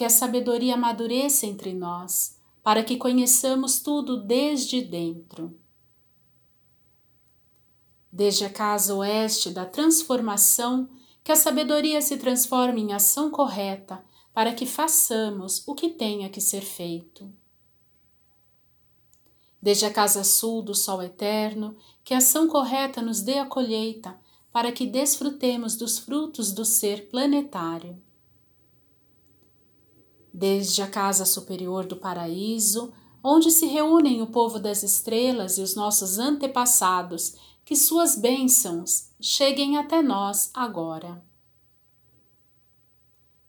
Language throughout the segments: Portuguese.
que a sabedoria amadureça entre nós, para que conheçamos tudo desde dentro. Desde a casa oeste da transformação, que a sabedoria se transforme em ação correta, para que façamos o que tenha que ser feito. Desde a casa sul do sol eterno, que a ação correta nos dê a colheita, para que desfrutemos dos frutos do ser planetário desde a casa superior do paraíso, onde se reúnem o povo das estrelas e os nossos antepassados, que suas bênçãos cheguem até nós agora.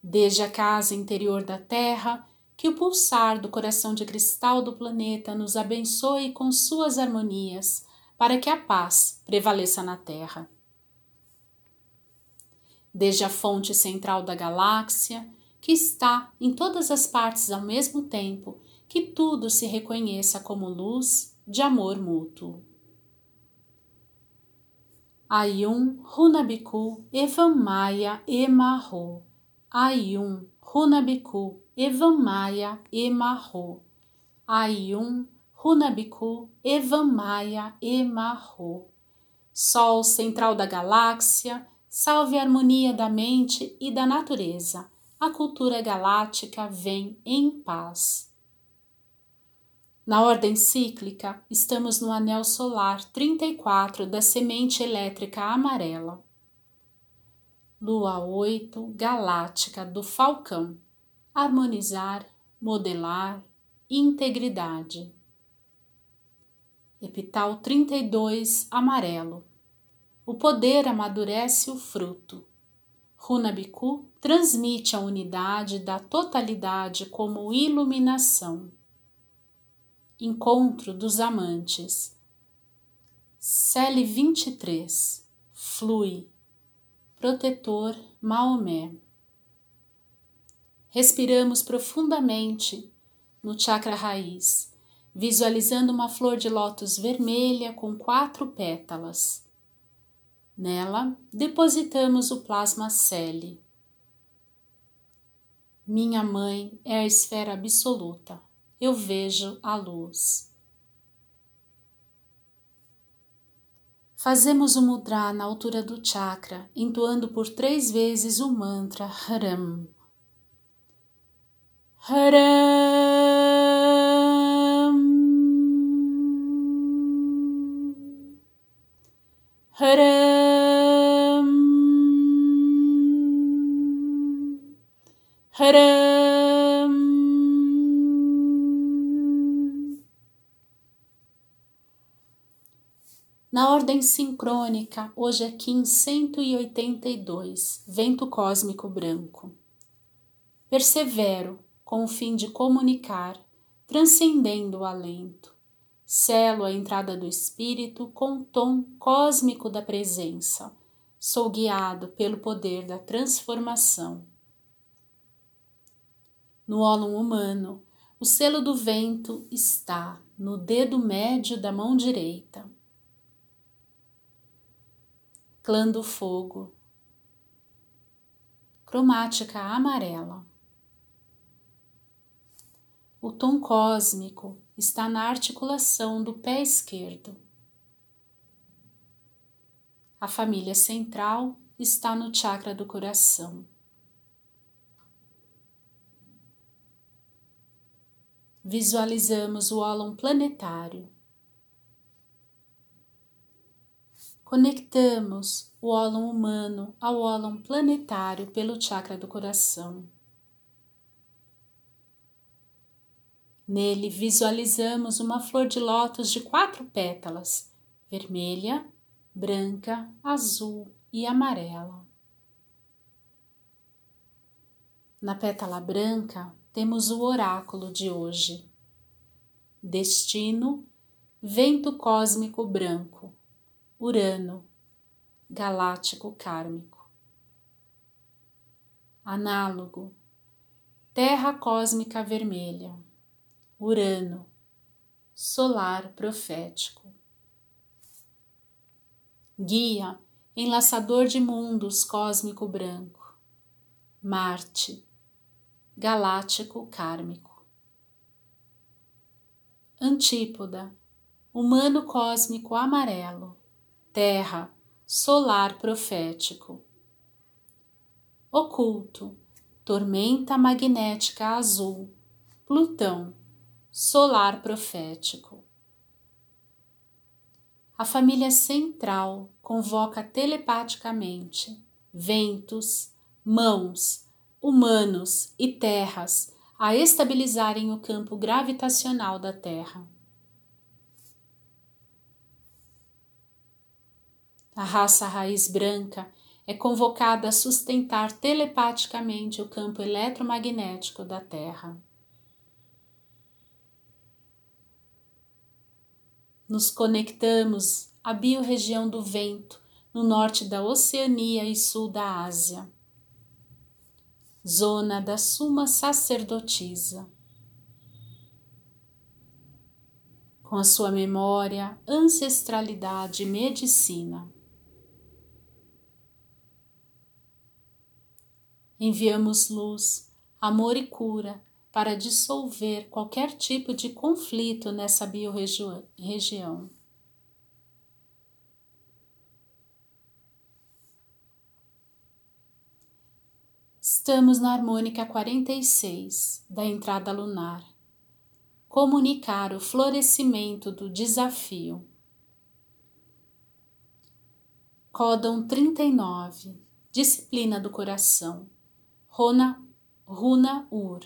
Desde a casa interior da Terra, que o pulsar do coração de cristal do planeta nos abençoe com suas harmonias, para que a paz prevaleça na Terra. Desde a fonte central da galáxia, que está em todas as partes ao mesmo tempo, que tudo se reconheça como luz de amor mútuo. Ayum Runabiku Evamaya Emarro. Ayum Runabiku Evamaya Emarro. Ayum Runabiku Evamaya Emarro. Sol central da galáxia, salve a harmonia da mente e da natureza a cultura galáctica vem em paz. Na ordem cíclica, estamos no anel solar 34 da semente elétrica amarela. Lua 8 galáctica do Falcão. Harmonizar, modelar, integridade. Epital 32 amarelo. O poder amadurece o fruto. Runabiku transmite a unidade da totalidade como iluminação. Encontro dos amantes. Cele 23. Flui. Protetor Maomé. Respiramos profundamente no chakra raiz, visualizando uma flor de lótus vermelha com quatro pétalas Nela, depositamos o plasma celi. Minha mãe é a esfera absoluta. Eu vejo a luz. Fazemos o mudra na altura do chakra, entoando por três vezes o mantra Haram. Haram. Haram. Haram. Na ordem sincrônica, hoje é Kim 182, vento cósmico branco. Persevero com o fim de comunicar, transcendendo o alento. Selo a entrada do espírito com o tom cósmico da presença. Sou guiado pelo poder da transformação no ólon humano, o selo do vento está no dedo médio da mão direita. Clã do fogo, cromática amarela. O tom cósmico está na articulação do pé esquerdo. A família central está no chakra do coração. Visualizamos o ólon planetário. Conectamos o ólon humano ao ólon planetário pelo chakra do coração. Nele visualizamos uma flor de lótus de quatro pétalas: vermelha, branca, azul e amarela. Na pétala branca temos o oráculo de hoje. Destino, vento cósmico branco, Urano, galáctico kármico. Análogo, terra cósmica vermelha, Urano, solar profético. Guia, enlaçador de mundos cósmico branco, Marte, galáctico kármico. Antípoda, humano cósmico amarelo, terra, solar profético. Oculto, tormenta magnética azul, Plutão, solar profético. A família central convoca telepaticamente ventos, mãos, humanos e terras a estabilizarem o campo gravitacional da Terra. A raça raiz branca é convocada a sustentar telepaticamente o campo eletromagnético da Terra. Nos conectamos à biorregião do vento, no norte da Oceania e sul da Ásia zona da Suma Sacerdotisa. Com a sua memória, ancestralidade e medicina. Enviamos luz, amor e cura para dissolver qualquer tipo de conflito nessa biorregião. Estamos na harmônica 46 da entrada lunar. Comunicar o florescimento do desafio. Códon 39 Disciplina do coração. Rona, Runa Ur.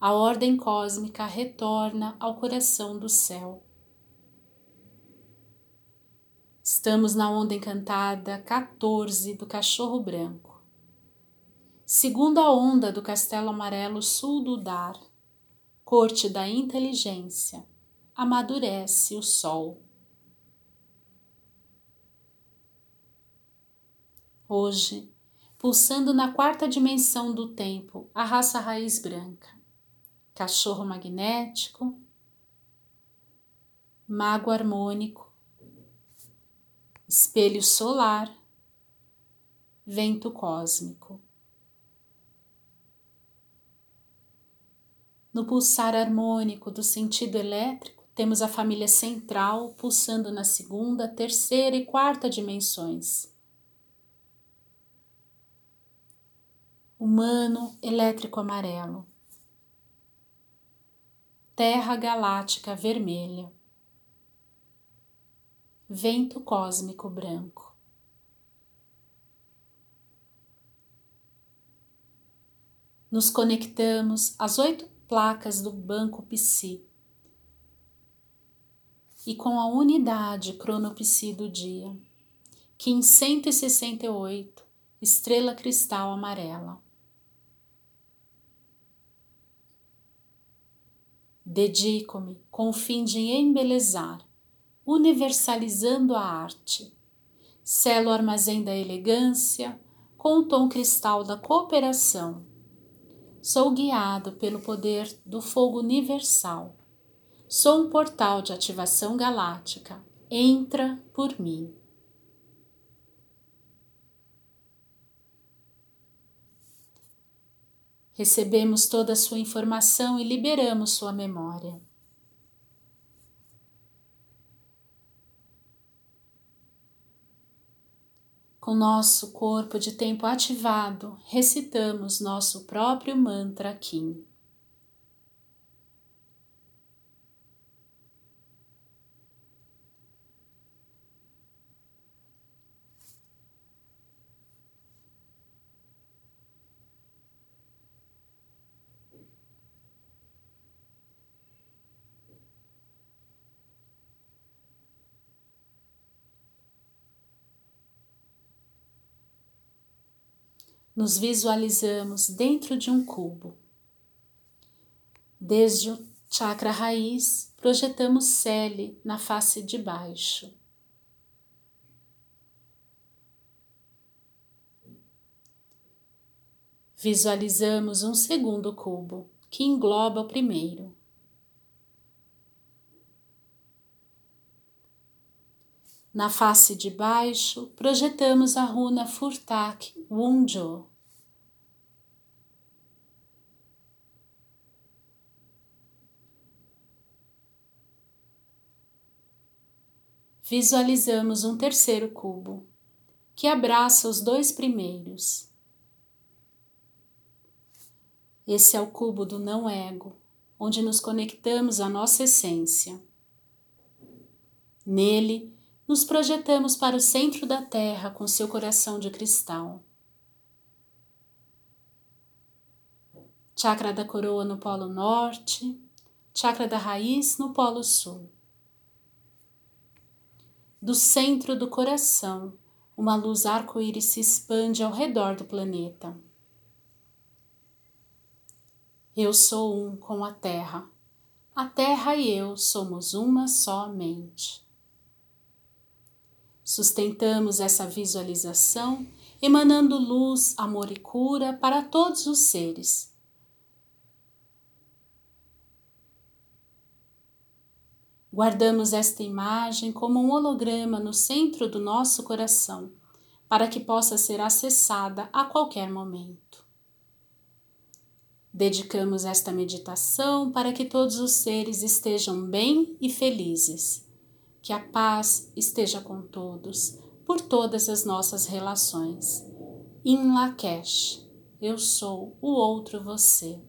A ordem cósmica retorna ao coração do céu. Estamos na onda encantada 14 do cachorro branco segunda onda do castelo amarelo sul do Dar, corte da inteligência, amadurece o sol. Hoje, pulsando na quarta dimensão do tempo, a raça raiz branca, cachorro magnético, mago harmônico, espelho solar, vento cósmico. No pulsar harmônico do sentido elétrico, temos a família central pulsando na segunda, terceira e quarta dimensões. Humano elétrico amarelo. Terra galáctica vermelha. Vento cósmico branco. Nos conectamos às oito placas do Banco Psi e com a unidade cronopsi do dia, que em 168, estrela cristal amarela. Dedico-me com o fim de embelezar, universalizando a arte. Selo o armazém da elegância com o tom cristal da cooperação Sou guiado pelo poder do fogo universal. Sou um portal de ativação galáctica. Entra por mim. Recebemos toda a sua informação e liberamos sua memória. Com nosso corpo de tempo ativado, recitamos nosso próprio mantra Kim. Nos visualizamos dentro de um cubo. Desde o chakra raiz, projetamos Cele na face de baixo. Visualizamos um segundo cubo que engloba o primeiro. Na face de baixo, projetamos a runa Furtak Wunjo. Visualizamos um terceiro cubo, que abraça os dois primeiros. Esse é o cubo do não-ego, onde nos conectamos à nossa essência. Nele, nos projetamos para o centro da Terra com seu coração de cristal. Chakra da coroa no polo norte, chakra da raiz no polo sul. Do centro do coração, uma luz arco-íris se expande ao redor do planeta. Eu sou um com a Terra. A Terra e eu somos uma só mente. Sustentamos essa visualização emanando luz, amor e cura para todos os seres. Guardamos esta imagem como um holograma no centro do nosso coração, para que possa ser acessada a qualquer momento. Dedicamos esta meditação para que todos os seres estejam bem e felizes que a paz esteja com todos, por todas as nossas relações. In Lakesh, eu sou o outro você.